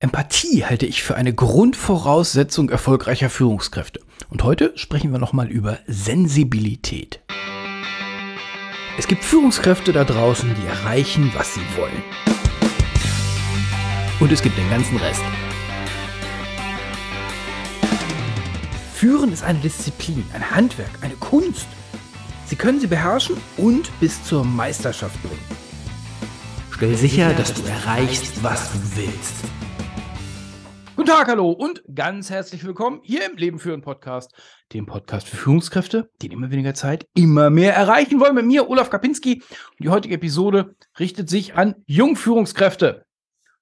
Empathie halte ich für eine Grundvoraussetzung erfolgreicher Führungskräfte. Und heute sprechen wir nochmal über Sensibilität. Es gibt Führungskräfte da draußen, die erreichen, was sie wollen. Und es gibt den ganzen Rest. Führen ist eine Disziplin, ein Handwerk, eine Kunst. Sie können sie beherrschen und bis zur Meisterschaft bringen. Stell sicher, dass du erreichst, was du willst. Guten Tag, hallo und ganz herzlich willkommen hier im Leben führen Podcast, dem Podcast für Führungskräfte, die in immer weniger Zeit immer mehr erreichen wollen. Mit mir, Olaf Kapinski. Und die heutige Episode richtet sich an Jungführungskräfte.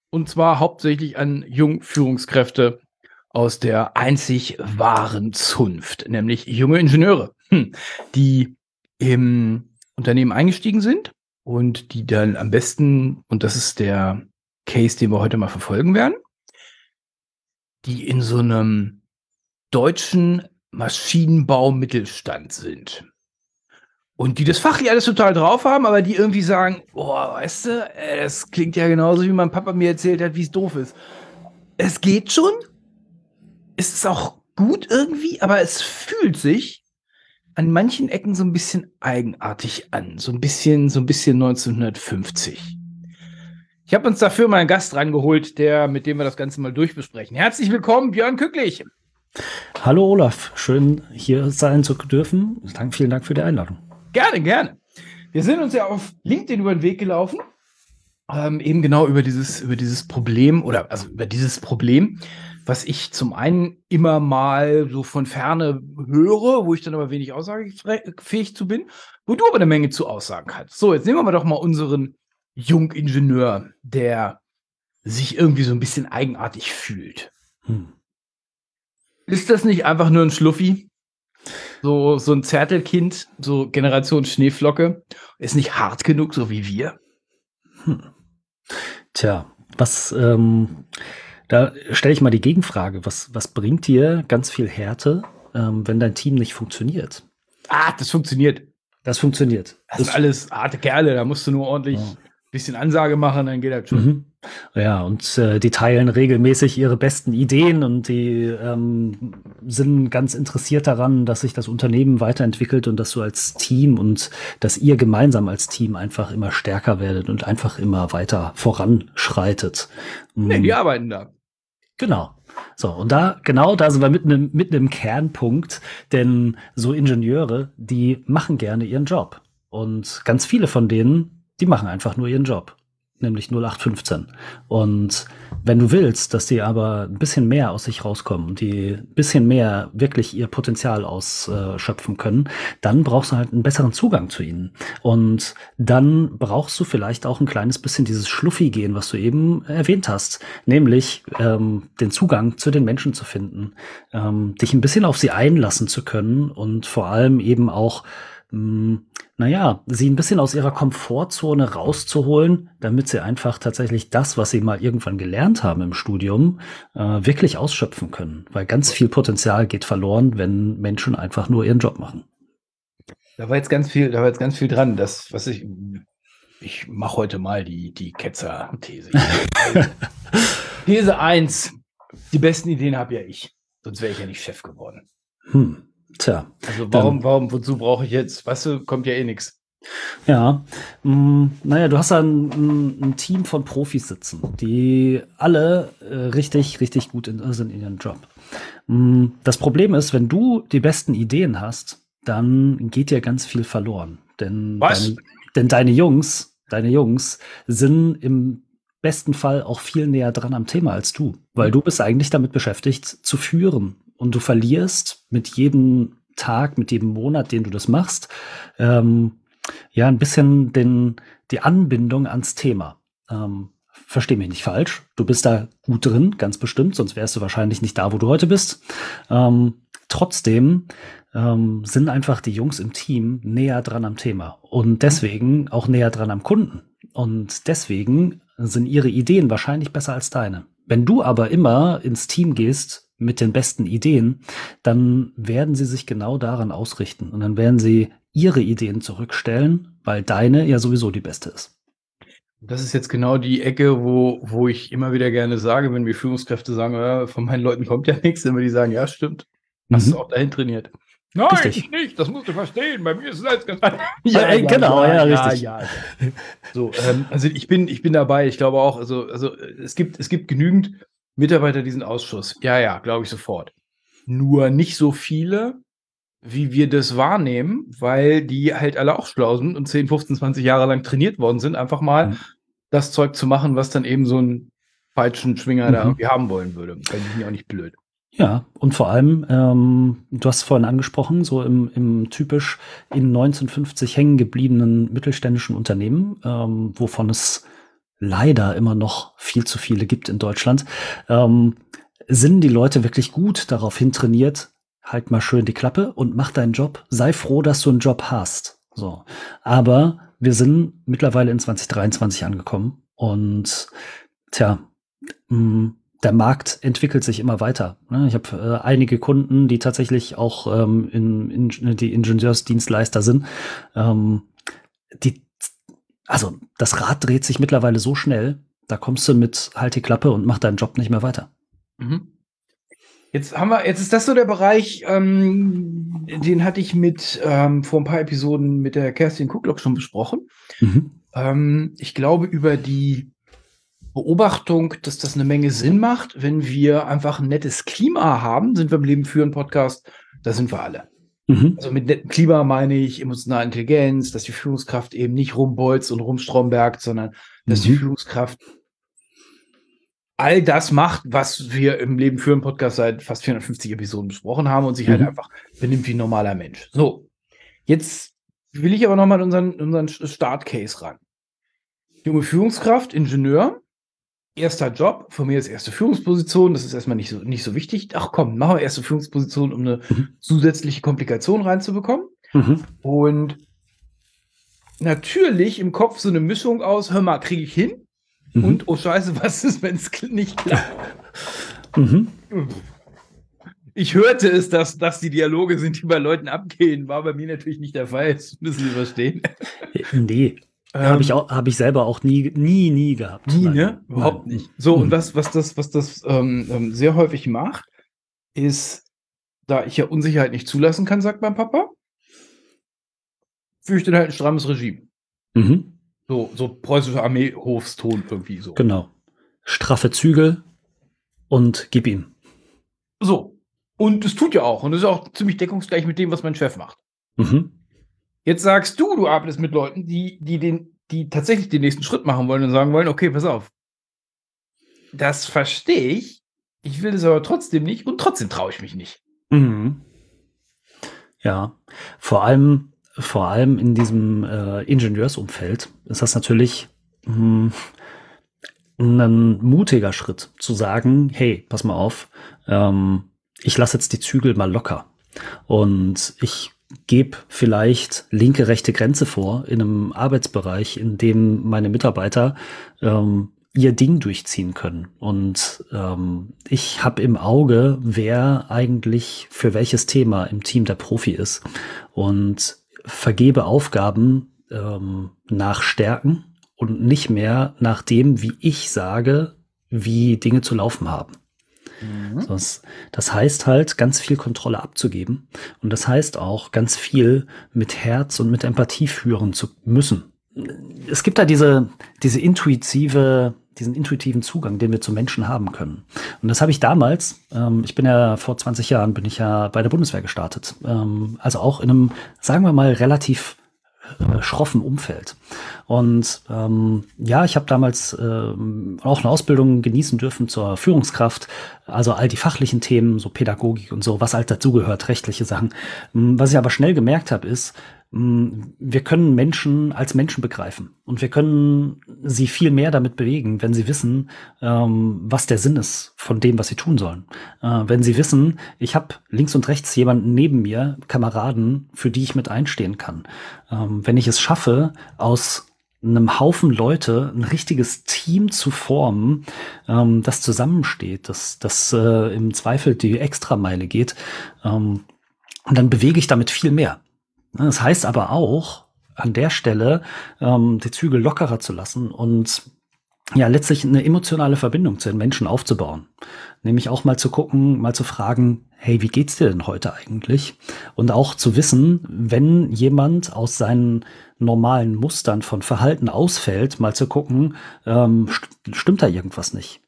Und zwar hauptsächlich an Jungführungskräfte aus der einzig wahren Zunft, nämlich junge Ingenieure, hm, die im Unternehmen eingestiegen sind und die dann am besten, und das ist der Case, den wir heute mal verfolgen werden, die in so einem deutschen Maschinenbau-Mittelstand sind. Und die das fachlich alles total drauf haben, aber die irgendwie sagen, boah, weißt du, es klingt ja genauso, wie mein Papa mir erzählt hat, wie es doof ist. Es geht schon. Es ist auch gut irgendwie, aber es fühlt sich an manchen Ecken so ein bisschen eigenartig an. So ein bisschen, so ein bisschen 1950. Ich habe uns dafür mal einen Gast rangeholt, der, mit dem wir das Ganze mal durchbesprechen. Herzlich willkommen, Björn Kücklich. Hallo Olaf, schön hier sein zu dürfen. Dank, vielen Dank für die Einladung. Gerne, gerne. Wir sind uns ja auf LinkedIn über den Weg gelaufen, ähm, eben genau über dieses, über dieses Problem oder also über dieses Problem, was ich zum einen immer mal so von ferne höre, wo ich dann aber wenig aussagefähig zu bin, wo du aber eine Menge zu aussagen kannst. So, jetzt nehmen wir doch mal unseren Jungingenieur, der sich irgendwie so ein bisschen eigenartig fühlt. Hm. Ist das nicht einfach nur ein Schluffi? So, so ein Zärtelkind, so Generation Schneeflocke, ist nicht hart genug, so wie wir? Hm. Tja, was, ähm, da stelle ich mal die Gegenfrage. Was, was bringt dir ganz viel Härte, ähm, wenn dein Team nicht funktioniert? Ah, das funktioniert. Das funktioniert. Das, das sind alles harte Kerle, da musst du nur ordentlich ja bisschen Ansage machen, dann geht das schon. Mhm. Ja, und äh, die teilen regelmäßig ihre besten Ideen und die ähm, sind ganz interessiert daran, dass sich das Unternehmen weiterentwickelt und dass du als Team und dass ihr gemeinsam als Team einfach immer stärker werdet und einfach immer weiter voranschreitet. Nee, die mm. arbeiten da. Genau. So, und da, genau da sind wir mitten im, mitten im Kernpunkt, denn so Ingenieure, die machen gerne ihren Job. Und ganz viele von denen die machen einfach nur ihren Job, nämlich 0815. Und wenn du willst, dass die aber ein bisschen mehr aus sich rauskommen die ein bisschen mehr wirklich ihr Potenzial ausschöpfen können, dann brauchst du halt einen besseren Zugang zu ihnen. Und dann brauchst du vielleicht auch ein kleines bisschen dieses Schluffi-Gehen, was du eben erwähnt hast, nämlich ähm, den Zugang zu den Menschen zu finden, ähm, dich ein bisschen auf sie einlassen zu können und vor allem eben auch hm, naja, sie ein bisschen aus ihrer Komfortzone rauszuholen, damit sie einfach tatsächlich das, was sie mal irgendwann gelernt haben im Studium, äh, wirklich ausschöpfen können. Weil ganz viel Potenzial geht verloren, wenn Menschen einfach nur ihren Job machen. Da war jetzt ganz viel, da war jetzt ganz viel dran. Das, was ich, ich mache heute mal die, die Ketzer-These. These 1. Die besten Ideen habe ja ich. Sonst wäre ich ja nicht Chef geworden. Hm. Tja. Also warum, warum, wozu brauche ich jetzt, weißt du, kommt ja eh nichts. Ja, mh, mm, naja, du hast da ein, ein, Team von Profis sitzen, die alle äh, richtig, richtig gut in, sind in ihrem Job. Mh, mm, das Problem ist, wenn du die besten Ideen hast, dann geht dir ganz viel verloren. Denn, Was? Deine, denn deine Jungs, deine Jungs sind im besten Fall auch viel näher dran am Thema als du, weil du bist eigentlich damit beschäftigt zu führen und du verlierst mit jedem Tag, mit jedem Monat, den du das machst, ähm, ja, ein bisschen den, die Anbindung ans Thema. Ähm, Versteh mich nicht falsch. Du bist da gut drin, ganz bestimmt, sonst wärst du wahrscheinlich nicht da, wo du heute bist. Ähm, trotzdem ähm, sind einfach die Jungs im Team näher dran am Thema und deswegen auch näher dran am Kunden. Und deswegen sind ihre Ideen wahrscheinlich besser als deine. Wenn du aber immer ins Team gehst mit den besten Ideen, dann werden sie sich genau daran ausrichten und dann werden sie ihre Ideen zurückstellen, weil deine ja sowieso die beste ist. Das ist jetzt genau die Ecke, wo, wo ich immer wieder gerne sage, wenn mir Führungskräfte sagen, ja, von meinen Leuten kommt ja nichts, immer die sagen, ja, stimmt. Hast mhm. du auch dahin trainiert. Nein, richtig. nicht, das musst du verstehen. Bei mir ist es alles ganz ja, ja, genau, ja, ja richtig. Ja, so, ähm, also ich bin, ich bin dabei. Ich glaube auch, also, also es gibt, es gibt genügend Mitarbeiter diesen Ausschuss. Ja, ja, glaube ich sofort. Nur nicht so viele, wie wir das wahrnehmen, weil die halt alle auch schlau sind und 10, 15, 20 Jahre lang trainiert worden sind, einfach mal mhm. das Zeug zu machen, was dann eben so ein Peitschenschwinger mhm. da irgendwie haben wollen würde. Fände ich mir auch nicht blöd. Ja, und vor allem, ähm, du hast es vorhin angesprochen, so im, im typisch in 1950 hängen gebliebenen mittelständischen Unternehmen, ähm, wovon es leider immer noch viel zu viele gibt in Deutschland, ähm, sind die Leute wirklich gut darauf hin trainiert, halt mal schön die Klappe und mach deinen Job. Sei froh, dass du einen Job hast. So. Aber wir sind mittlerweile in 2023 angekommen und tja, mh, mm, der Markt entwickelt sich immer weiter. Ne? Ich habe äh, einige Kunden, die tatsächlich auch ähm, in, in, die Ingenieursdienstleister sind. Ähm, die, also das Rad dreht sich mittlerweile so schnell, da kommst du mit halt die Klappe und mach deinen Job nicht mehr weiter. Mhm. Jetzt haben wir, jetzt ist das so der Bereich, ähm, den hatte ich mit ähm, vor ein paar Episoden mit der Kerstin Kucklock schon besprochen. Mhm. Ähm, ich glaube, über die Beobachtung, dass das eine Menge Sinn macht, wenn wir einfach ein nettes Klima haben, sind wir im Leben führen Podcast, da sind wir alle. Mhm. Also mit Klima meine ich emotionale Intelligenz, dass die Führungskraft eben nicht rumbolzt und rumstrombergt, sondern dass mhm. die Führungskraft all das macht, was wir im Leben führen Podcast seit fast 450 Episoden besprochen haben und sich halt mhm. halt einfach benimmt wie ein normaler Mensch. So, jetzt will ich aber nochmal unseren, unseren Startcase ran. Junge Führungskraft, Ingenieur, erster Job, von mir ist erste Führungsposition, das ist erstmal nicht so, nicht so wichtig. Ach komm, machen wir erste Führungsposition, um eine mhm. zusätzliche Komplikation reinzubekommen. Mhm. Und natürlich im Kopf so eine Mischung aus, hör mal, kriege ich hin? Mhm. Und oh Scheiße, was ist, wenn es nicht klappt? Mhm. Ich hörte es, dass das die Dialoge sind, die bei Leuten abgehen. War bei mir natürlich nicht der Fall. Das müssen Sie verstehen. Nee, ähm, habe ich auch, habe ich selber auch nie, nie, nie gehabt. Nie, ne? Überhaupt nicht. So, mhm. und was, was das, was das ähm, ähm, sehr häufig macht, ist, da ich ja Unsicherheit nicht zulassen kann, sagt mein Papa, fürchte halt ein strammes Regime. Mhm. So, so preußischer Armeehofston irgendwie so. Genau. Straffe Zügel und gib ihm. So. Und es tut ja auch. Und es ist auch ziemlich deckungsgleich mit dem, was mein Chef macht. Mhm. Jetzt sagst du, du arbeitest mit Leuten, die, die, den, die tatsächlich den nächsten Schritt machen wollen und sagen wollen, okay, pass auf. Das verstehe ich. Ich will das aber trotzdem nicht und trotzdem traue ich mich nicht. Mhm. Ja, vor allem, vor allem in diesem äh, Ingenieursumfeld ist das natürlich mh, hm, ein mutiger Schritt zu sagen, hey, pass mal auf, ähm, ich lasse jetzt die Zügel mal locker. Und ich gebe vielleicht linke, rechte Grenze vor in einem Arbeitsbereich, in dem meine Mitarbeiter ähm, ihr Ding durchziehen können. Und ähm, ich habe im Auge, wer eigentlich für welches Thema im Team der Profi ist und vergebe Aufgaben ähm, nach Stärken und nicht mehr nach dem, wie ich sage, wie Dinge zu laufen haben. Mhm. Das, das heißt halt, ganz viel Kontrolle abzugeben. Und das heißt auch, ganz viel mit Herz und mit Empathie führen zu müssen. Es gibt da diese, diese intuitive, diesen intuitiven Zugang, den wir zu Menschen haben können. Und das habe ich damals, ähm, ich bin ja vor 20 Jahren, bin ich ja bei der Bundeswehr gestartet. Ähm, also auch in einem, sagen wir mal, relativ äh, schroffen Umfeld. Und ähm, ja, ich habe damals äh, auch eine Ausbildung genießen dürfen zur Führungskraft, also all die fachlichen Themen, so Pädagogik und so, was halt dazugehört, rechtliche Sachen. Ähm, was ich aber schnell gemerkt habe, ist, ähm, wir können Menschen als Menschen begreifen und wir können sie viel mehr damit bewegen, wenn sie wissen, ähm, was der Sinn ist von dem, was sie tun sollen. Äh, wenn sie wissen, ich habe links und rechts jemanden neben mir, Kameraden, für die ich mit einstehen kann. Ähm, wenn ich es schaffe, aus einem Haufen Leute ein richtiges Team zu formen, ähm, das zusammensteht, das, das äh, im Zweifel die Extrameile geht, und dann bewege ich damit viel mehr. Das heißt aber auch, an der Stelle ähm, die Zügel lockerer zu lassen und ja letztlich eine emotionale Verbindung zu den Menschen aufzubauen. Nämlich auch mal zu gucken, mal zu fragen, hey, wie geht's dir denn heute eigentlich? Und auch zu wissen, wenn jemand aus seinen normalen Mustern von Verhalten ausfällt, mal zu gucken, ähm, st stimmt da irgendwas nicht?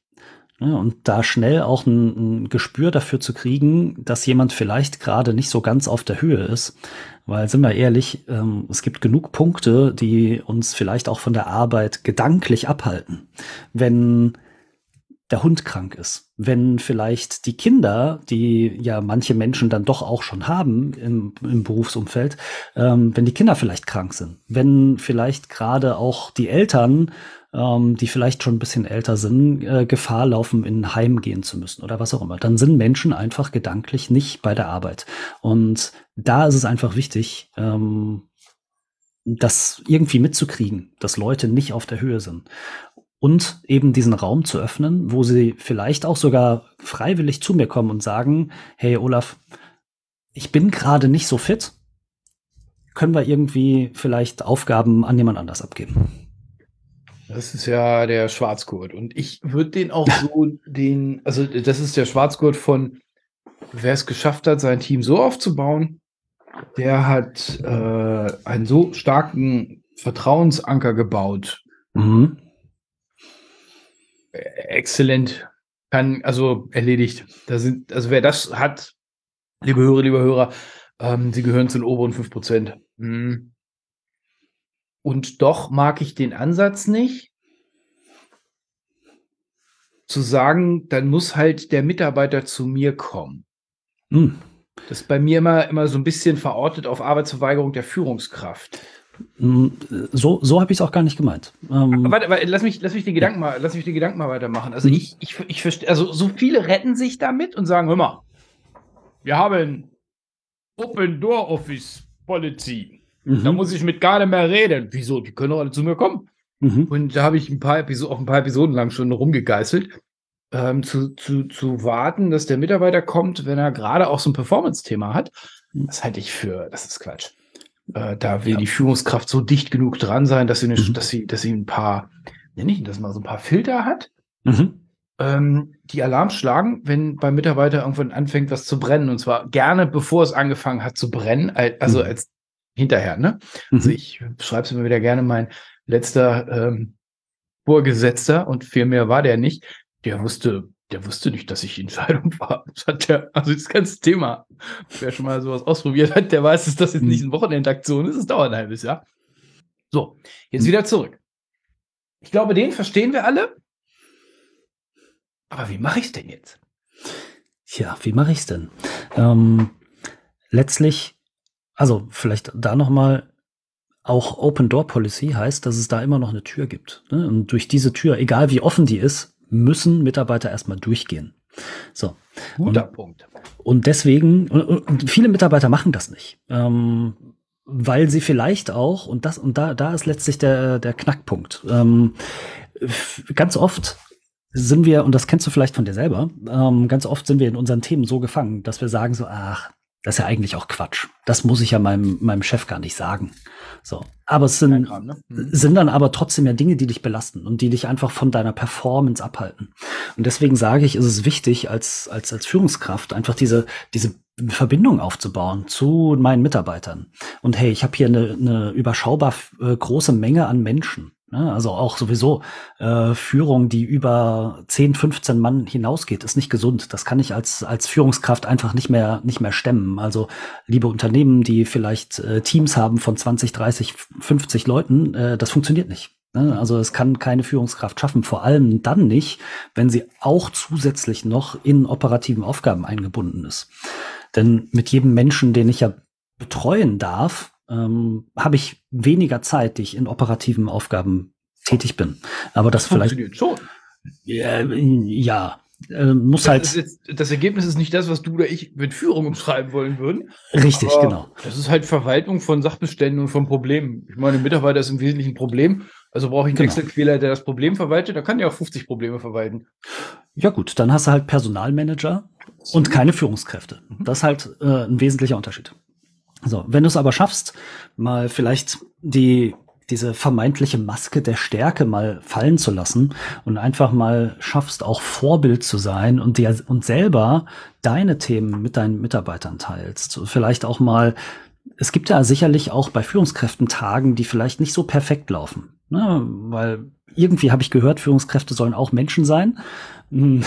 Ja, und da schnell auch ein, ein, Gespür dafür zu kriegen, dass jemand vielleicht gerade nicht so ganz auf der Höhe ist. Weil, sind wir ehrlich, ähm, es gibt genug Punkte, die uns vielleicht auch von der Arbeit gedanklich abhalten. Wenn der Hund krank ist, wenn vielleicht die Kinder, die ja manche Menschen dann doch auch schon haben im, im Berufsumfeld, ähm, wenn die Kinder vielleicht krank sind, wenn vielleicht gerade auch die Eltern ähm, die vielleicht schon ein bisschen älter sind, äh, Gefahr laufen, in ein Heim gehen zu müssen oder was auch immer. Dann sind Menschen einfach gedanklich nicht bei der Arbeit. Und da ist es einfach wichtig, ähm, das irgendwie mitzukriegen, dass Leute nicht auf der Höhe sind. Und eben diesen Raum zu öffnen, wo sie vielleicht auch sogar freiwillig zu mir kommen und sagen, hey Olaf, ich bin gerade nicht so fit. Können wir irgendwie vielleicht Aufgaben an jemand anders abgeben? Das ist ja der Schwarzgurt. Und ich würde den auch so den, also das ist der Schwarzgurt von, wer es geschafft hat, sein Team so aufzubauen, der hat äh, einen so starken Vertrauensanker gebaut. Mhm. Exzellent. Kann, also erledigt. Da sind, also wer das hat, liebe Hörer, liebe Hörer, ähm, sie gehören zu den oberen 5%. Mhm. Und doch mag ich den Ansatz nicht, zu sagen, dann muss halt der Mitarbeiter zu mir kommen. Hm. Das ist bei mir immer, immer so ein bisschen verortet auf Arbeitsverweigerung der Führungskraft. Hm, so, so habe ich es auch gar nicht gemeint. Ähm warte, warte, lass mich, lass mich die Gedanken mal, lass mich die Gedanken mal weitermachen. Also hm. ich, ich, ich verstehe, also so viele retten sich damit und sagen, hör mal, wir haben Open Door Office Policy. Mhm. Da muss ich mit gar nicht mehr reden. Wieso? Die können doch alle zu mir kommen. Mhm. Und da habe ich ein paar Episoden, auch ein paar Episoden lang schon rumgegeißelt, ähm, zu, zu, zu warten, dass der Mitarbeiter kommt, wenn er gerade auch so ein Performance-Thema hat. Mhm. Das halte ich für, das ist Quatsch. Äh, da will ja. die Führungskraft so dicht genug dran sein, dass sie, eine, mhm. dass sie, dass sie ein paar, nenne ich das mal, so ein paar Filter hat, mhm. ähm, die Alarm schlagen, wenn beim Mitarbeiter irgendwann anfängt, was zu brennen. Und zwar gerne, bevor es angefangen hat zu brennen, also mhm. als hinterher, ne? Also mhm. ich schreibe es immer wieder gerne, mein letzter ähm, Vorgesetzter, und viel mehr war der nicht, der wusste, der wusste nicht, dass ich in Scheidung war. Das hat der, also das ganze Thema, wer schon mal sowas ausprobiert hat, der weiß, dass das jetzt nicht mhm. eine Wochenendaktion ist, es dauert ein halbes Jahr. So, jetzt mhm. wieder zurück. Ich glaube, den verstehen wir alle. Aber wie mache ich es denn jetzt? Ja, wie mache ich es denn? Ähm, letztlich also vielleicht da nochmal, auch Open Door Policy heißt, dass es da immer noch eine Tür gibt. Ne? Und durch diese Tür, egal wie offen die ist, müssen Mitarbeiter erstmal durchgehen. So. Guter und, Punkt. Und deswegen, und, und viele Mitarbeiter machen das nicht. Ähm, weil sie vielleicht auch, und das, und da, da ist letztlich der, der Knackpunkt. Ähm, ganz oft sind wir, und das kennst du vielleicht von dir selber, ähm, ganz oft sind wir in unseren Themen so gefangen, dass wir sagen so, ach, das ist ja eigentlich auch Quatsch. Das muss ich ja meinem, meinem Chef gar nicht sagen. So. Aber es sind, Kram, ne? mhm. sind dann aber trotzdem ja Dinge, die dich belasten und die dich einfach von deiner Performance abhalten. Und deswegen sage ich, ist es wichtig, als, als, als Führungskraft einfach diese, diese Verbindung aufzubauen zu meinen Mitarbeitern. Und hey, ich habe hier eine, eine überschaubar äh, große Menge an Menschen. Ne? Also auch sowieso äh, Führung, die über 10, 15 Mann hinausgeht, ist nicht gesund. Das kann ich als, als Führungskraft einfach nicht mehr, nicht mehr stemmen. Also liebe Unternehmen, die vielleicht äh, Teams haben von 20, 30, 50 Leuten, äh, das funktioniert nicht. Ne? Also es kann keine Führungskraft schaffen, vor allem dann nicht, wenn sie auch zusätzlich noch in operativen Aufgaben eingebunden ist. Denn mit jedem Menschen, den ich ja betreuen darf, ähm, habe ich weniger Zeit, die ich in operativen Aufgaben tätig bin. Aber das, das vielleicht schon. Ja, ja äh, muss das halt. Jetzt, das Ergebnis ist nicht das, was du oder ich mit Führung umschreiben wollen würden. Richtig, genau. Das ist halt Verwaltung von Sachbeständen und von Problemen. Ich meine, Mitarbeiter ist im Wesentlichen ein Problem. Also brauche ich einen genau. Excel-Quäler, der das Problem verwaltet. Da kann ja auch 50 Probleme verwalten. Ja gut, dann hast du halt Personalmanager und keine Führungskräfte. Mhm. Das ist halt äh, ein wesentlicher Unterschied. So, wenn du es aber schaffst, mal vielleicht die diese vermeintliche Maske der Stärke mal fallen zu lassen und einfach mal schaffst, auch Vorbild zu sein und dir und selber deine Themen mit deinen Mitarbeitern teilst. Vielleicht auch mal, es gibt ja sicherlich auch bei Führungskräften Tagen, die vielleicht nicht so perfekt laufen. Ne? Weil irgendwie habe ich gehört, Führungskräfte sollen auch Menschen sein. Hm,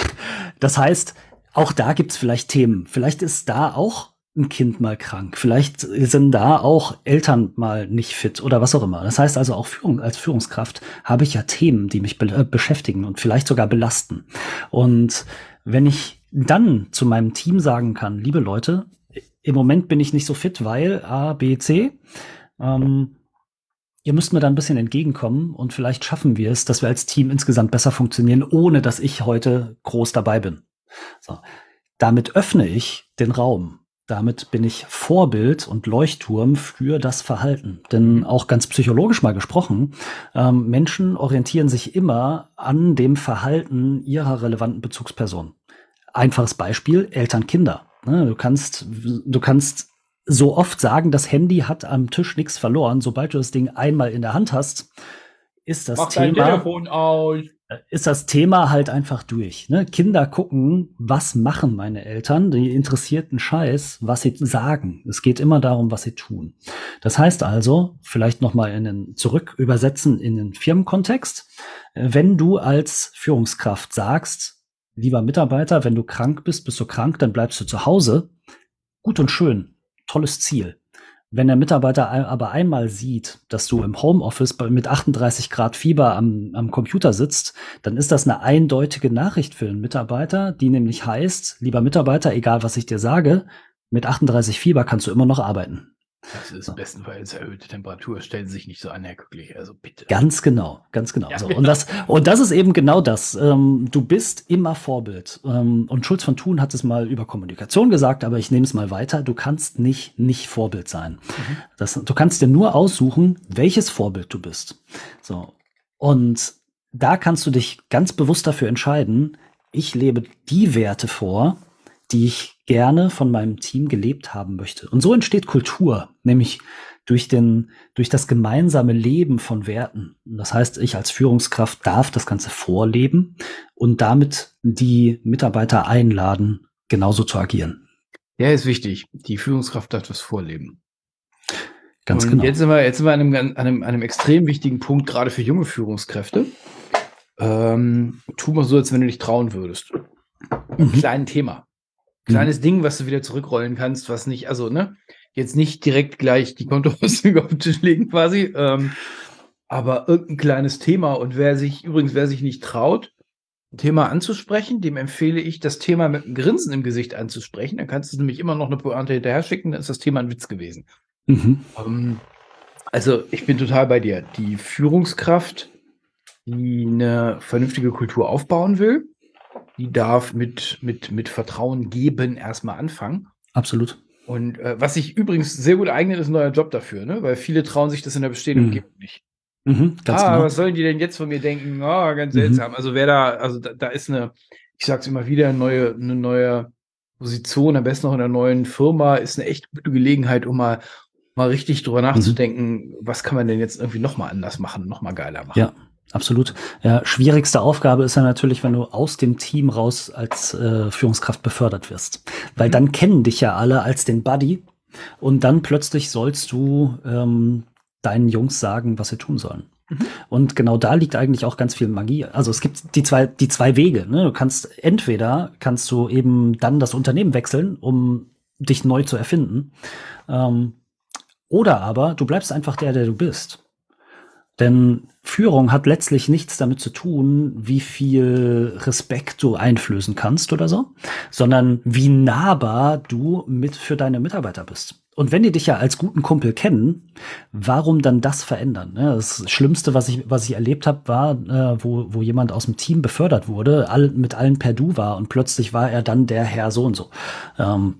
das heißt, auch da gibt es vielleicht Themen. Vielleicht ist da auch ein Kind mal krank. Vielleicht sind da auch Eltern mal nicht fit oder was auch immer. Das heißt also auch Führung, als Führungskraft habe ich ja Themen, die mich be äh, beschäftigen und vielleicht sogar belasten. Und wenn ich dann zu meinem Team sagen kann, liebe Leute, im Moment bin ich nicht so fit, weil A, B, C, ähm, ihr müsst mir da ein bisschen entgegenkommen und vielleicht schaffen wir es, dass wir als Team insgesamt besser funktionieren, ohne dass ich heute groß dabei bin. So. Damit öffne ich den Raum damit bin ich Vorbild und Leuchtturm für das Verhalten. Denn auch ganz psychologisch mal gesprochen, ähm, Menschen orientieren sich immer an dem Verhalten ihrer relevanten Bezugsperson. Einfaches Beispiel, Eltern, Kinder. Ne, du kannst, du kannst so oft sagen, das Handy hat am Tisch nichts verloren. Sobald du das Ding einmal in der Hand hast, ist das Mach Thema. Telefon aus ist das Thema halt einfach durch. Ne? Kinder gucken, was machen meine Eltern, die interessierten Scheiß, was sie sagen. Es geht immer darum, was sie tun. Das heißt also, vielleicht nochmal in den, zurück übersetzen in den Firmenkontext. Wenn du als Führungskraft sagst, lieber Mitarbeiter, wenn du krank bist, bist du krank, dann bleibst du zu Hause. Gut und schön. Tolles Ziel. Wenn der Mitarbeiter aber einmal sieht, dass du im Homeoffice mit 38 Grad Fieber am, am Computer sitzt, dann ist das eine eindeutige Nachricht für den Mitarbeiter, die nämlich heißt, lieber Mitarbeiter, egal was ich dir sage, mit 38 Fieber kannst du immer noch arbeiten. Das ist bestenfalls erhöhte Temperatur. Stellen Sie sich nicht so an, Herr Glücklich. Also bitte. Ganz genau, ganz genau. Ja, so. Und, das, und das ist eben genau das. Ähm, du bist immer Vorbild. Ähm, und Schulz von Thun hat es mal über Kommunikation gesagt, aber ich nehme es mal weiter. Du kannst nicht nicht Vorbild sein. Mhm. Das, du kannst dir nur aussuchen, welches Vorbild du bist. So. Und da kannst du dich ganz bewusst dafür entscheiden, ich lebe die Werte vor, die ich gerne von meinem Team gelebt haben möchte. Und so entsteht Kultur, nämlich durch den, durch das gemeinsame Leben von Werten. Das heißt, ich als Führungskraft darf das Ganze vorleben und damit die Mitarbeiter einladen, genauso zu agieren. Ja, ist wichtig. Die Führungskraft darf das vorleben. Ganz und genau. Jetzt sind wir, jetzt sind wir an einem, an einem, an einem extrem wichtigen Punkt, gerade für junge Führungskräfte. Ähm, tu mal so, als wenn du dich trauen würdest. Ein mhm. kleines Thema kleines mhm. Ding, was du wieder zurückrollen kannst, was nicht, also, ne, jetzt nicht direkt gleich die Kontoauszüge auf den Tisch legen quasi, ähm, aber irgendein kleines Thema und wer sich, übrigens, wer sich nicht traut, ein Thema anzusprechen, dem empfehle ich, das Thema mit einem Grinsen im Gesicht anzusprechen. Dann kannst du nämlich immer noch eine Pointe hinterher schicken, dann ist das Thema ein Witz gewesen. Mhm. Ähm, also, ich bin total bei dir. Die Führungskraft, die eine vernünftige Kultur aufbauen will, die darf mit, mit, mit Vertrauen geben erstmal anfangen. Absolut. Und äh, was sich übrigens sehr gut eignet, ist ein neuer Job dafür, ne? weil viele trauen sich das in der bestehenden mhm. Umgebung nicht. Mhm, ah, genau. was sollen die denn jetzt von mir denken? Oh, ganz mhm. seltsam. Mhm. Also wer da, also da, da, ist eine, ich sag's immer wieder, eine neue, eine neue Position, am besten noch in einer neuen Firma, ist eine echt gute Gelegenheit, um mal, mal richtig drüber mhm. nachzudenken, was kann man denn jetzt irgendwie nochmal anders machen, nochmal geiler machen. Ja, Absolut. Ja, schwierigste Aufgabe ist ja natürlich, wenn du aus dem Team raus als äh, Führungskraft befördert wirst. Weil mhm. dann kennen dich ja alle als den Buddy und dann plötzlich sollst du ähm, deinen Jungs sagen, was sie tun sollen. Mhm. Und genau da liegt eigentlich auch ganz viel Magie. Also es gibt die zwei, die zwei Wege. Ne? Du kannst entweder kannst du eben dann das Unternehmen wechseln, um dich neu zu erfinden. Ähm, oder aber du bleibst einfach der, der du bist. Denn Führung hat letztlich nichts damit zu tun, wie viel Respekt du einflößen kannst oder so, sondern wie nahbar du mit für deine Mitarbeiter bist. Und wenn die dich ja als guten Kumpel kennen, warum dann das verändern? Ne? Das Schlimmste, was ich, was ich erlebt habe, war, äh, wo, wo jemand aus dem Team befördert wurde, all, mit allen per Du war und plötzlich war er dann der Herr so und so. Ähm,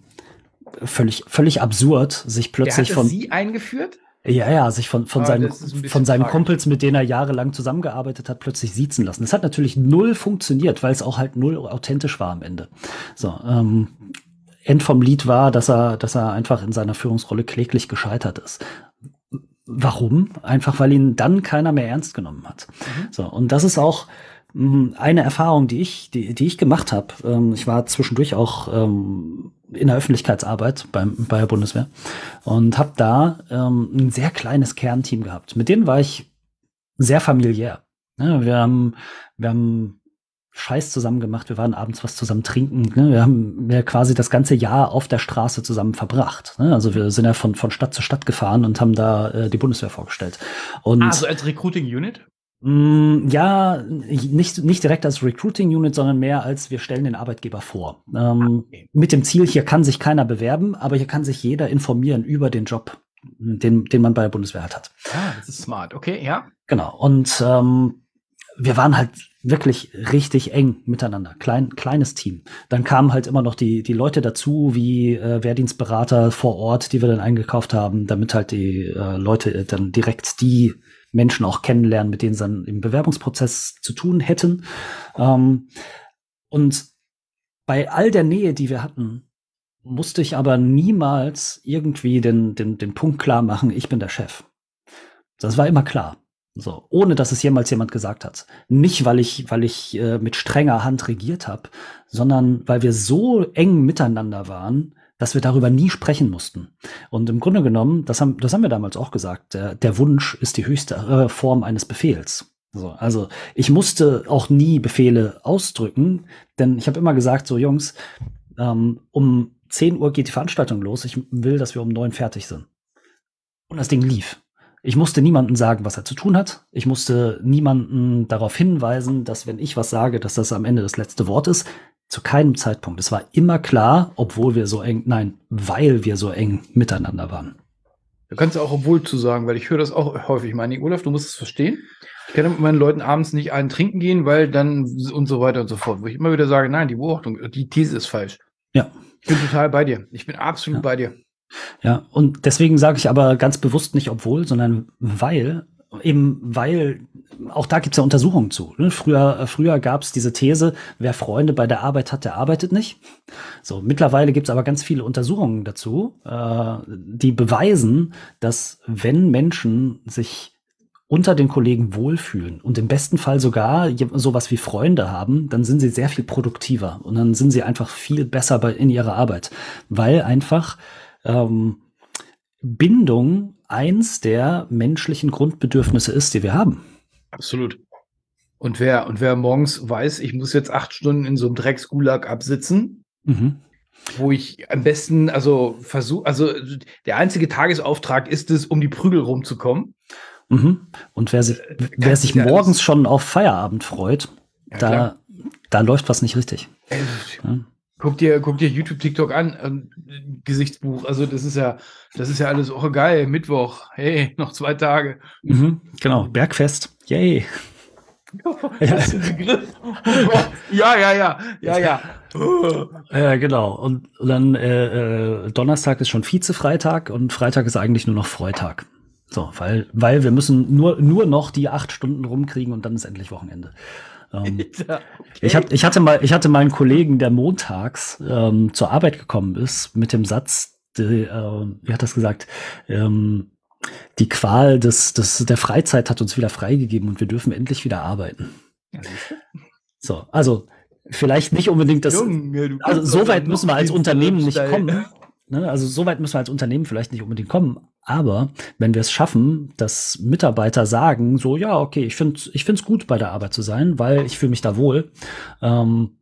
völlig, völlig absurd, sich plötzlich der hatte von. Sie eingeführt? Ja, ja, sich von, von, ah, seinen, von seinen Kumpels, mit denen er jahrelang zusammengearbeitet hat, plötzlich siezen lassen. Das hat natürlich null funktioniert, weil es auch halt null authentisch war am Ende. So, ähm, End vom Lied war, dass er, dass er einfach in seiner Führungsrolle kläglich gescheitert ist. Warum? Einfach weil ihn dann keiner mehr ernst genommen hat. Mhm. So, und das ist auch eine Erfahrung, die ich, die, die ich gemacht habe. Ähm, ich war zwischendurch auch ähm, in der Öffentlichkeitsarbeit beim, bei der Bundeswehr und habe da ähm, ein sehr kleines Kernteam gehabt. Mit denen war ich sehr familiär. Ja, wir haben, wir haben Scheiß zusammen gemacht. Wir waren abends was zusammen trinken. Ne? Wir haben ja quasi das ganze Jahr auf der Straße zusammen verbracht. Ne? Also wir sind ja von, von Stadt zu Stadt gefahren und haben da äh, die Bundeswehr vorgestellt. Und also als Recruiting Unit? Mm, ja, nicht, nicht direkt als Recruiting Unit, sondern mehr als wir stellen den Arbeitgeber vor. Ähm, ah, okay. Mit dem Ziel, hier kann sich keiner bewerben, aber hier kann sich jeder informieren über den Job, den, den man bei der Bundeswehr hat. Ah, das ist smart. Okay, ja. Genau. Und ähm, wir waren halt wirklich richtig eng miteinander. Klein, kleines Team. Dann kamen halt immer noch die, die Leute dazu, wie äh, Wehrdienstberater vor Ort, die wir dann eingekauft haben, damit halt die äh, Leute dann direkt die Menschen auch kennenlernen, mit denen sie dann im Bewerbungsprozess zu tun hätten. Ähm, und bei all der Nähe, die wir hatten, musste ich aber niemals irgendwie den, den, den Punkt klar machen, ich bin der Chef. Das war immer klar. So, ohne dass es jemals jemand gesagt hat. Nicht, weil ich, weil ich äh, mit strenger Hand regiert habe, sondern weil wir so eng miteinander waren, dass wir darüber nie sprechen mussten. Und im Grunde genommen, das haben, das haben wir damals auch gesagt, der, der Wunsch ist die höchste äh, Form eines Befehls. So, also ich musste auch nie Befehle ausdrücken, denn ich habe immer gesagt, so Jungs, ähm, um 10 Uhr geht die Veranstaltung los, ich will, dass wir um 9 fertig sind. Und das Ding lief. Ich musste niemandem sagen, was er zu tun hat. Ich musste niemanden darauf hinweisen, dass wenn ich was sage, dass das am Ende das letzte Wort ist. Zu keinem Zeitpunkt. Es war immer klar, obwohl wir so eng, nein, weil wir so eng miteinander waren. Du kannst auch obwohl zu sagen, weil ich höre das auch häufig. Meine Olaf, du musst es verstehen. Ich kann mit meinen Leuten abends nicht einen trinken gehen, weil dann und so weiter und so fort. Wo ich immer wieder sage, nein, die Beobachtung, die These ist falsch. Ja. Ich bin total bei dir. Ich bin absolut ja. bei dir. Ja, und deswegen sage ich aber ganz bewusst nicht obwohl, sondern weil, eben weil, auch da gibt es ja Untersuchungen zu. Ne? Früher, äh, früher gab es diese These, wer Freunde bei der Arbeit hat, der arbeitet nicht. So, mittlerweile gibt es aber ganz viele Untersuchungen dazu, äh, die beweisen, dass wenn Menschen sich unter den Kollegen wohlfühlen und im besten Fall sogar sowas wie Freunde haben, dann sind sie sehr viel produktiver und dann sind sie einfach viel besser bei, in ihrer Arbeit, weil einfach ähm, Bindung eins der menschlichen Grundbedürfnisse ist, die wir haben. Absolut. Und wer, und wer morgens weiß, ich muss jetzt acht Stunden in so einem Drecksgulag absitzen, mhm. wo ich am besten, also versuche, also der einzige Tagesauftrag ist es, um die Prügel rumzukommen. Mhm. Und wer sich, äh, wer sich morgens schon auf Feierabend freut, ja, da, da läuft was nicht richtig. Äh, ja. Guck dir, guck dir YouTube, TikTok an, äh, Gesichtsbuch. Also das ist ja, das ist ja alles oh geil. Mittwoch, hey, noch zwei Tage. Mhm, genau, Bergfest, yay. ja. ja, ja, ja, ja, ja. Ja, genau. Und, und dann äh, äh, Donnerstag ist schon Vize-Freitag und Freitag ist eigentlich nur noch Freitag. So, weil, weil wir müssen nur, nur noch die acht Stunden rumkriegen und dann ist endlich Wochenende. Ähm, okay. ich, hab, ich, hatte mal, ich hatte mal einen Kollegen, der montags ähm, zur Arbeit gekommen ist, mit dem Satz, die, äh, wie hat das gesagt, ähm, die Qual des, des, der Freizeit hat uns wieder freigegeben und wir dürfen endlich wieder arbeiten. So, also vielleicht nicht unbedingt das. Junge, also so weit müssen wir als Unternehmen nicht kommen. Ne? Also so weit müssen wir als Unternehmen vielleicht nicht unbedingt kommen. Aber wenn wir es schaffen, dass Mitarbeiter sagen, so ja, okay, ich finde ich finde es gut, bei der Arbeit zu sein, weil ich fühle mich da wohl. Ähm,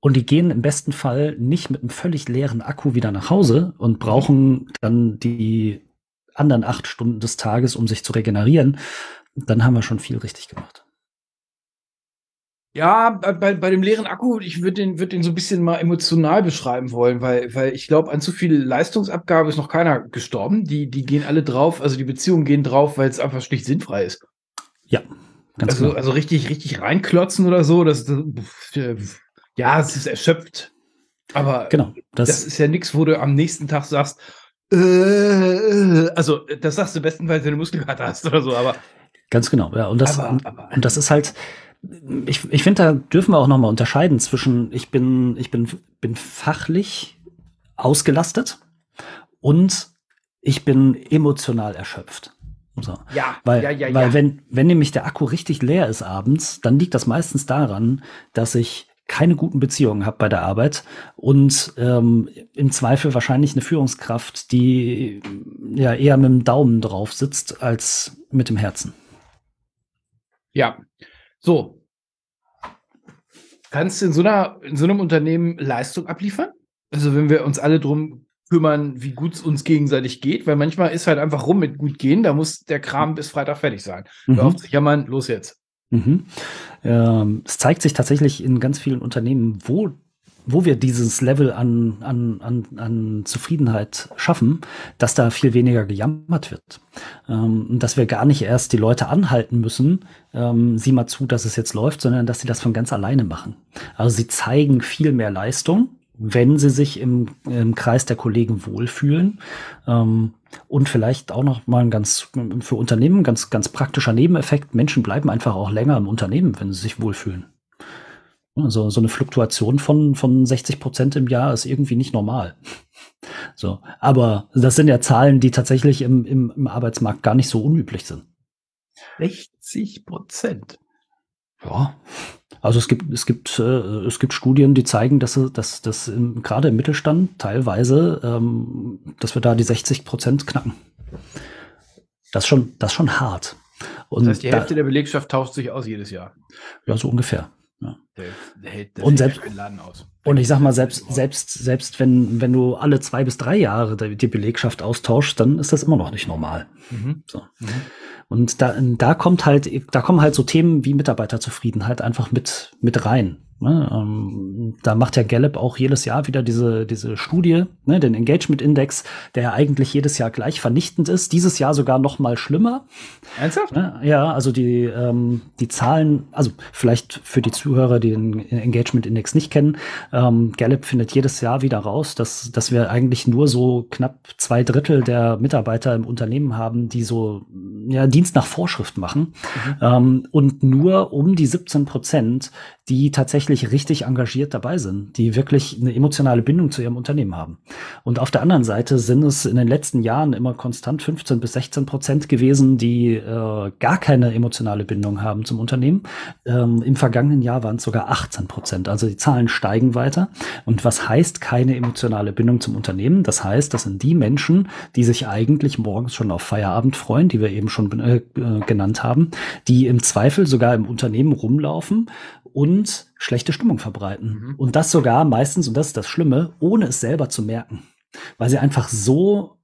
und die gehen im besten Fall nicht mit einem völlig leeren Akku wieder nach Hause und brauchen dann die anderen acht Stunden des Tages, um sich zu regenerieren, dann haben wir schon viel richtig gemacht. Ja, bei, bei dem leeren Akku, ich würde den, würd den so ein bisschen mal emotional beschreiben wollen, weil, weil ich glaube, an zu viel Leistungsabgabe ist noch keiner gestorben. Die, die gehen alle drauf, also die Beziehungen gehen drauf, weil es einfach schlicht sinnfrei ist. Ja, ganz also, genau. Also richtig, richtig reinklotzen oder so, das, das ja, es ist erschöpft. Aber genau, das, das ist ja nichts, wo du am nächsten Tag sagst, äh, also das sagst du bestenfalls, wenn du Muskelkater hast oder so, aber. Ganz genau, ja. Und das, aber, aber, und das ist halt, ich, ich finde, da dürfen wir auch nochmal unterscheiden zwischen, ich bin, ich bin, bin fachlich ausgelastet und ich bin emotional erschöpft. So. Ja, weil, ja, ja, weil ja. wenn, wenn nämlich der Akku richtig leer ist abends, dann liegt das meistens daran, dass ich keine guten Beziehungen habe bei der Arbeit und ähm, im Zweifel wahrscheinlich eine Führungskraft, die ja eher mit dem Daumen drauf sitzt als mit dem Herzen. Ja. So. Kannst du in so, einer, in so einem Unternehmen Leistung abliefern? Also, wenn wir uns alle drum kümmern, wie gut es uns gegenseitig geht, weil manchmal ist halt einfach rum mit gut gehen, da muss der Kram bis Freitag fertig sein. Mhm. Hör auf zu jammern, los jetzt. Mhm. Ähm, es zeigt sich tatsächlich in ganz vielen Unternehmen, wo, wo wir dieses Level an, an, an, an Zufriedenheit schaffen, dass da viel weniger gejammert wird. Ähm, und dass wir gar nicht erst die Leute anhalten müssen, ähm, sieh mal zu, dass es jetzt läuft, sondern dass sie das von ganz alleine machen. Also sie zeigen viel mehr Leistung, wenn sie sich im, im Kreis der Kollegen wohlfühlen. Ähm, und vielleicht auch noch mal ein ganz für Unternehmen ganz ganz praktischer Nebeneffekt: Menschen bleiben einfach auch länger im Unternehmen, wenn sie sich wohlfühlen. Also so eine Fluktuation von von 60 Prozent im Jahr ist irgendwie nicht normal. So, aber das sind ja Zahlen, die tatsächlich im, im, im Arbeitsmarkt gar nicht so unüblich sind. 60 Prozent. Ja, also es gibt, es gibt, äh, es gibt Studien, die zeigen, dass, dass, dass im, gerade im Mittelstand teilweise, ähm, dass wir da die 60 Prozent knacken. Das ist schon, das ist schon hart. Und das heißt, die Hälfte da, der Belegschaft tauscht sich aus jedes Jahr. Ja, so ungefähr. Ja. Der, der hält, der und selbst, Laden aus. Und ich sag mal, selbst, selbst, selbst wenn, wenn du alle zwei bis drei Jahre die Belegschaft austauschst, dann ist das immer noch nicht normal. Mhm. So. Mhm. Und da, da kommt halt, da kommen halt so Themen wie Mitarbeiterzufriedenheit einfach mit, mit rein. Ne? Ähm, da macht ja Gallup auch jedes Jahr wieder diese, diese Studie, ne? den Engagement Index, der ja eigentlich jedes Jahr gleich vernichtend ist, dieses Jahr sogar noch mal schlimmer. Ernsthaft? Ne? Ja, also die, ähm, die Zahlen, also vielleicht für die Zuhörer, die den Engagement Index nicht kennen, ähm, Gallup findet jedes Jahr wieder raus, dass, dass wir eigentlich nur so knapp zwei Drittel der Mitarbeiter im Unternehmen haben, die so ja, Dienst nach Vorschrift machen mhm. ähm, und nur um die 17 Prozent, die tatsächlich richtig engagiert dabei sind, die wirklich eine emotionale Bindung zu ihrem Unternehmen haben. Und auf der anderen Seite sind es in den letzten Jahren immer konstant 15 bis 16 Prozent gewesen, die äh, gar keine emotionale Bindung haben zum Unternehmen. Ähm, Im vergangenen Jahr waren es sogar 18 Prozent. Also die Zahlen steigen weiter. Und was heißt keine emotionale Bindung zum Unternehmen? Das heißt, das sind die Menschen, die sich eigentlich morgens schon auf Feierabend freuen, die wir eben schon äh, genannt haben, die im Zweifel sogar im Unternehmen rumlaufen und schlechte Stimmung verbreiten. Mhm. Und das sogar meistens, und das ist das Schlimme, ohne es selber zu merken. Weil sie einfach so,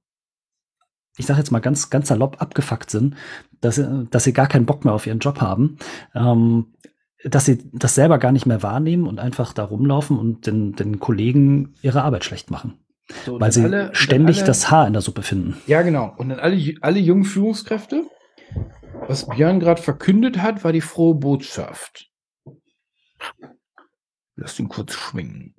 ich sage jetzt mal ganz, ganz salopp abgefuckt sind, dass, sie, dass sie gar keinen Bock mehr auf ihren Job haben, ähm, dass sie das selber gar nicht mehr wahrnehmen und einfach da rumlaufen und den, den Kollegen ihre Arbeit schlecht machen. So, weil sie alle, ständig alle, das Haar in der Suppe finden. Ja, genau. Und dann alle, alle jungen Führungskräfte, was Björn gerade verkündet hat, war die frohe Botschaft. Lass ihn kurz schwingen.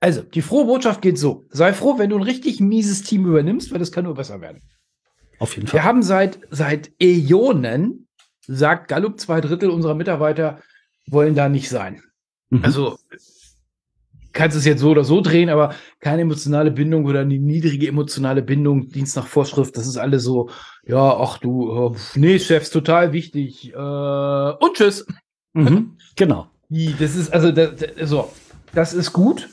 Also, die frohe Botschaft geht so. Sei froh, wenn du ein richtig mieses Team übernimmst, weil das kann nur besser werden. Auf jeden Fall. Wir haben seit, seit Äonen, sagt Gallup, zwei Drittel unserer Mitarbeiter wollen da nicht sein. Mhm. Also, kannst es jetzt so oder so drehen, aber keine emotionale Bindung oder eine niedrige emotionale Bindung, Dienst nach Vorschrift, das ist alles so, ja, ach du, nee, Chefs, total wichtig, äh, und tschüss. Mhm. Genau. Das ist, also, das, so, das ist gut,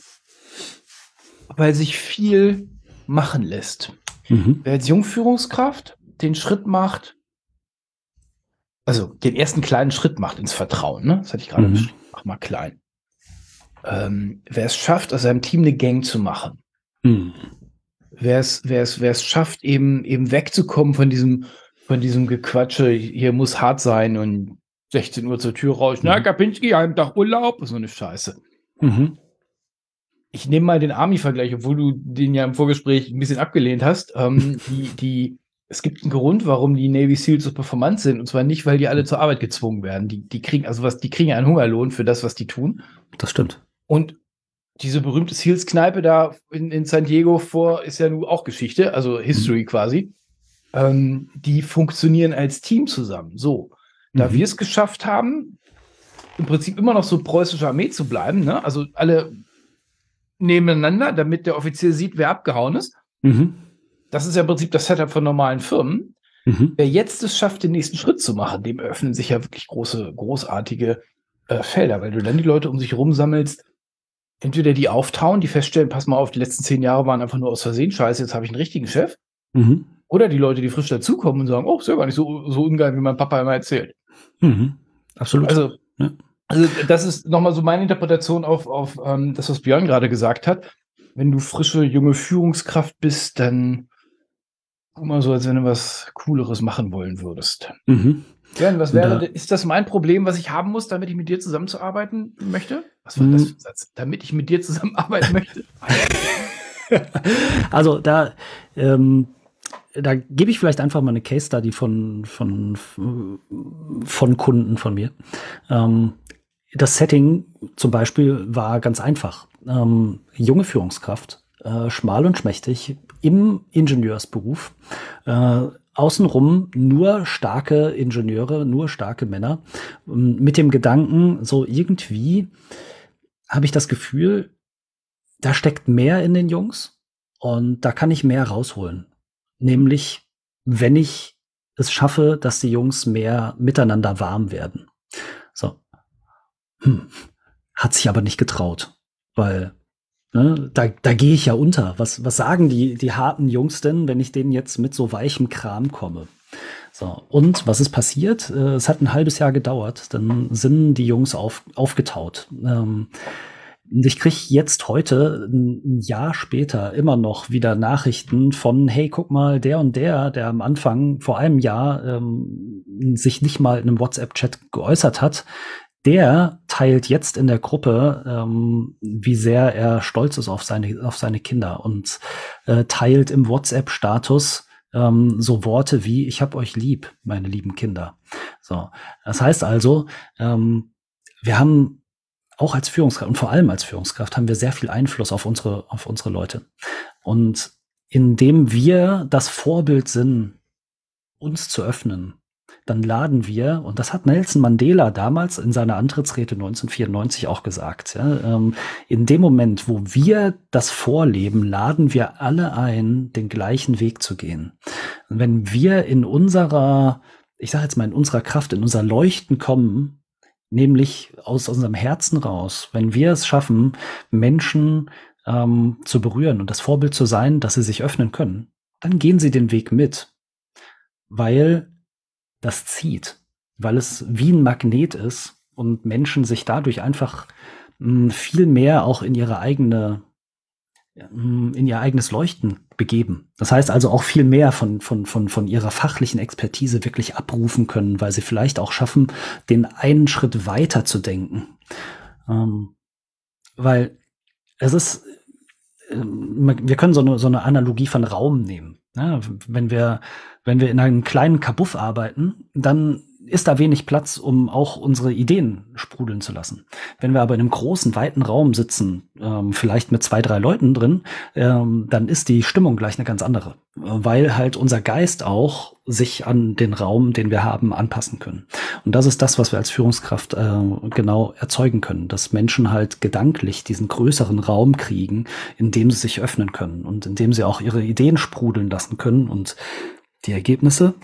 weil sich viel machen lässt. Mhm. Wer als Jungführungskraft den Schritt macht, also den ersten kleinen Schritt macht ins Vertrauen, ne? Das hatte ich gerade mhm. Mach mal klein. Ähm, wer es schafft, aus seinem Team eine Gang zu machen. Mhm. Wer es, wer es, wer es schafft, eben, eben wegzukommen von diesem, von diesem Gequatsche, hier muss hart sein und 16 Uhr zur Tür raus. Mhm. Na, Kapinski, einem Tag Urlaub. So eine Scheiße. Mhm. Ich nehme mal den Army-Vergleich, obwohl du den ja im Vorgespräch ein bisschen abgelehnt hast. Ähm, die, die, es gibt einen Grund, warum die Navy Seals so performant sind. Und zwar nicht, weil die alle zur Arbeit gezwungen werden. Die, die kriegen, also was, die kriegen einen Hungerlohn für das, was die tun. Das stimmt. Und diese berühmte Seals-Kneipe da in, in San Diego vor ist ja nun auch Geschichte, also History mhm. quasi. Ähm, die funktionieren als Team zusammen. So. Da mhm. wir es geschafft haben, im Prinzip immer noch so preußische Armee zu bleiben, ne? also alle nebeneinander, damit der Offizier sieht, wer abgehauen ist. Mhm. Das ist ja im Prinzip das Setup von normalen Firmen. Mhm. Wer jetzt es schafft, den nächsten Schritt zu machen, dem öffnen sich ja wirklich große, großartige äh, Felder, weil du dann die Leute um sich herum sammelst, entweder die auftauen, die feststellen, pass mal auf, die letzten zehn Jahre waren einfach nur aus Versehen scheiße, jetzt habe ich einen richtigen Chef. Mhm. Oder die Leute, die frisch dazukommen und sagen, oh, ist ja gar nicht so, so ungeil, wie mein Papa immer erzählt. Mhm. Absolut. Also, ja. also das ist nochmal so meine Interpretation auf, auf ähm, das, was Björn gerade gesagt hat. Wenn du frische, junge Führungskraft bist, dann guck mal so, als wenn du was Cooleres machen wollen würdest. Mhm. Björn, was wäre, da, ist das mein Problem, was ich haben muss, damit ich mit dir zusammenzuarbeiten möchte? Was war das mhm. für ein Satz? Damit ich mit dir zusammenarbeiten möchte? also da, ähm, da gebe ich vielleicht einfach mal eine Case Study von, von, von Kunden von mir. Ähm, das Setting zum Beispiel war ganz einfach. Ähm, junge Führungskraft, äh, schmal und schmächtig, im Ingenieursberuf, äh, außenrum nur starke Ingenieure, nur starke Männer, ähm, mit dem Gedanken, so irgendwie habe ich das Gefühl, da steckt mehr in den Jungs und da kann ich mehr rausholen. Nämlich, wenn ich es schaffe, dass die Jungs mehr miteinander warm werden. So. Hm. Hat sich aber nicht getraut, weil ne, da, da gehe ich ja unter. Was, was sagen die, die harten Jungs denn, wenn ich denen jetzt mit so weichem Kram komme? So, und was ist passiert? Äh, es hat ein halbes Jahr gedauert. Dann sind die Jungs auf, aufgetaut. Ähm, ich kriege jetzt heute, ein Jahr später, immer noch wieder Nachrichten von, hey, guck mal, der und der, der am Anfang vor einem Jahr ähm, sich nicht mal in einem WhatsApp-Chat geäußert hat, der teilt jetzt in der Gruppe, ähm, wie sehr er stolz ist auf seine, auf seine Kinder und äh, teilt im WhatsApp-Status ähm, so Worte wie, ich hab euch lieb, meine lieben Kinder. So, das heißt also, ähm, wir haben auch als Führungskraft und vor allem als Führungskraft haben wir sehr viel Einfluss auf unsere, auf unsere Leute. Und indem wir das Vorbild sind, uns zu öffnen, dann laden wir, und das hat Nelson Mandela damals in seiner Antrittsrede 1994 auch gesagt, ja, ähm, in dem Moment, wo wir das vorleben, laden wir alle ein, den gleichen Weg zu gehen. Und wenn wir in unserer, ich sage jetzt mal, in unserer Kraft, in unser Leuchten kommen, nämlich aus unserem Herzen raus, wenn wir es schaffen, Menschen ähm, zu berühren und das Vorbild zu sein, dass sie sich öffnen können, dann gehen sie den Weg mit, weil das zieht, weil es wie ein Magnet ist und Menschen sich dadurch einfach mh, hm, viel mehr auch in ihre eigene in ihr eigenes Leuchten begeben. Das heißt also auch viel mehr von, von, von, von ihrer fachlichen Expertise wirklich abrufen können, weil sie vielleicht auch schaffen, den einen Schritt weiter zu denken. Ähm, weil es ist, äh, wir können so eine, so eine Analogie von Raum nehmen. Ja, wenn wir, wenn wir in einem kleinen Kabuff arbeiten, dann ist da wenig Platz, um auch unsere Ideen sprudeln zu lassen. Wenn wir aber in einem großen, weiten Raum sitzen, ähm, vielleicht mit zwei, drei Leuten drin, ähm, dann ist die Stimmung gleich eine ganz andere, weil halt unser Geist auch sich an den Raum, den wir haben, anpassen können. Und das ist das, was wir als Führungskraft äh, genau erzeugen können, dass Menschen halt gedanklich diesen größeren Raum kriegen, in dem sie sich öffnen können und in dem sie auch ihre Ideen sprudeln lassen können und die Ergebnisse,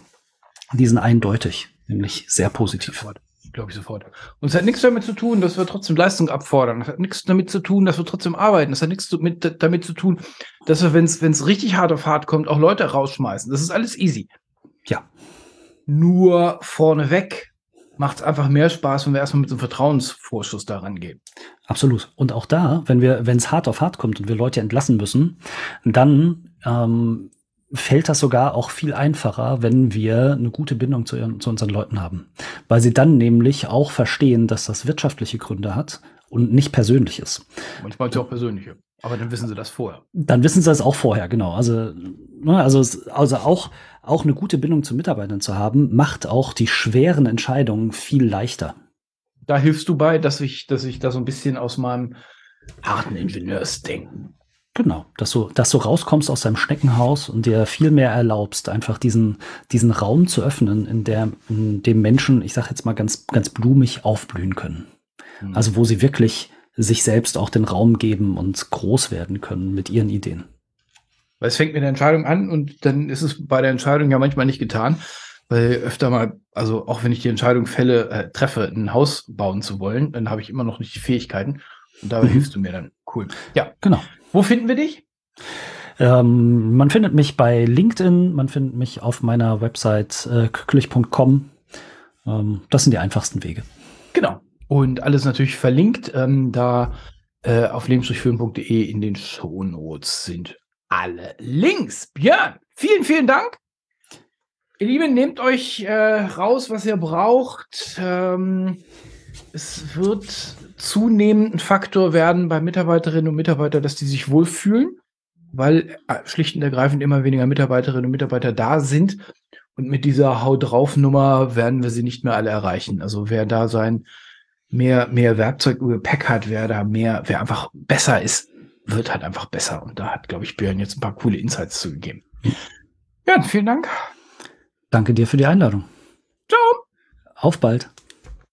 die sind eindeutig nämlich sehr positiv. Glaube ich sofort. Und es hat nichts damit zu tun, dass wir trotzdem Leistung abfordern. Es hat nichts damit zu tun, dass wir trotzdem arbeiten. Es hat nichts mit, damit zu tun, dass wir, wenn es richtig hart auf hart kommt, auch Leute rausschmeißen. Das ist alles easy. Ja. Nur vorneweg macht es einfach mehr Spaß, wenn wir erstmal mit so einem Vertrauensvorschuss daran gehen. Absolut. Und auch da, wenn wir, wenn es hart auf hart kommt und wir Leute entlassen müssen, dann ähm, fällt das sogar auch viel einfacher, wenn wir eine gute Bindung zu, ihren, zu unseren Leuten haben. Weil sie dann nämlich auch verstehen, dass das wirtschaftliche Gründe hat und nicht persönlich ist. Manchmal ist ja auch persönliche. Aber dann wissen sie das vorher. Dann wissen sie das auch vorher, genau. Also, ne, also, also auch, auch eine gute Bindung zu Mitarbeitern zu haben, macht auch die schweren Entscheidungen viel leichter. Da hilfst du bei, dass ich, dass ich da so ein bisschen aus meinem harten Ingenieursdenken Genau, dass du, dass du rauskommst aus deinem Schneckenhaus und dir viel mehr erlaubst, einfach diesen, diesen Raum zu öffnen, in, der, in dem Menschen, ich sage jetzt mal ganz, ganz blumig aufblühen können. Mhm. Also wo sie wirklich sich selbst auch den Raum geben und groß werden können mit ihren Ideen. Weil es fängt mit der Entscheidung an und dann ist es bei der Entscheidung ja manchmal nicht getan, weil öfter mal, also auch wenn ich die Entscheidung fälle, äh, treffe, ein Haus bauen zu wollen, dann habe ich immer noch nicht die Fähigkeiten und dabei mhm. hilfst du mir dann. Cool. Ja, genau. Wo finden wir dich? Ähm, man findet mich bei LinkedIn, man findet mich auf meiner Website äh, kücklich.com. Ähm, das sind die einfachsten Wege. Genau. Und alles natürlich verlinkt, ähm, da äh, auf lebensdurchführen.de in den Shownotes sind alle Links. Björn, vielen, vielen Dank. Ihr Lieben, nehmt euch äh, raus, was ihr braucht. Ähm, es wird zunehmend ein Faktor werden bei Mitarbeiterinnen und Mitarbeitern, dass die sich wohlfühlen, weil äh, schlicht und ergreifend immer weniger Mitarbeiterinnen und Mitarbeiter da sind. Und mit dieser Haut drauf Nummer werden wir sie nicht mehr alle erreichen. Also wer da sein mehr, mehr Werkzeug im Gepäck hat, wer da mehr, wer einfach besser ist, wird halt einfach besser. Und da hat, glaube ich, Björn jetzt ein paar coole Insights zugegeben. Ja, vielen Dank. Danke dir für die Einladung. Ciao. Auf bald.